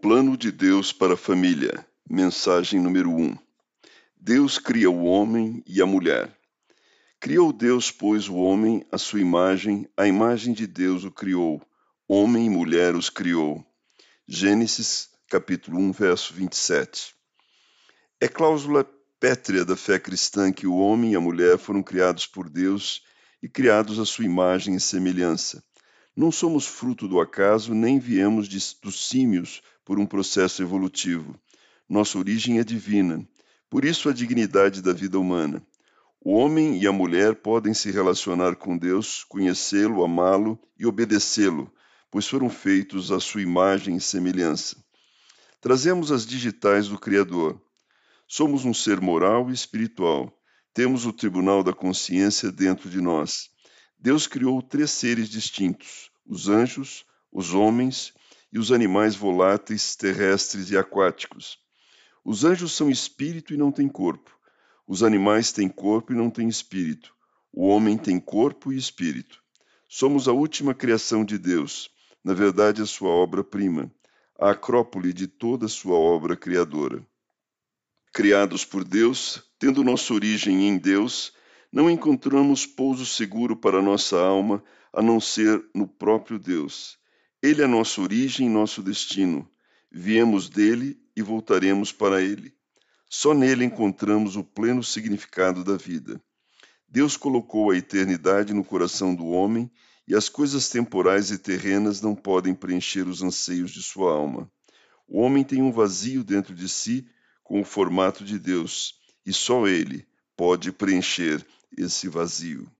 plano de Deus para a família. Mensagem número 1. Deus cria o homem e a mulher. Criou Deus, pois, o homem à sua imagem, a imagem de Deus o criou. Homem e mulher os criou. Gênesis, capítulo 1, verso 27. É cláusula pétrea da fé cristã que o homem e a mulher foram criados por Deus e criados à sua imagem e semelhança. Não somos fruto do acaso, nem viemos de, dos símios por um processo evolutivo. Nossa origem é divina, por isso a dignidade da vida humana. O homem e a mulher podem se relacionar com Deus, conhecê-lo, amá-lo e obedecê-lo, pois foram feitos à sua imagem e semelhança. Trazemos as digitais do Criador. Somos um ser moral e espiritual. Temos o tribunal da consciência dentro de nós. Deus criou três seres distintos: os anjos, os homens e os animais voláteis, terrestres e aquáticos. Os anjos são espírito e não têm corpo. Os animais têm corpo e não têm espírito. O homem tem corpo e espírito. Somos a última criação de Deus, na verdade, a sua obra-prima, a acrópole de toda a sua obra criadora. Criados por Deus, tendo nossa origem em Deus, não encontramos pouso seguro para nossa alma a não ser no próprio Deus. Ele é nossa origem e nosso destino. Viemos dele e voltaremos para ele. Só nele encontramos o pleno significado da vida. Deus colocou a eternidade no coração do homem e as coisas temporais e terrenas não podem preencher os anseios de sua alma. O homem tem um vazio dentro de si com o formato de Deus, e só ele pode preencher esse vazio.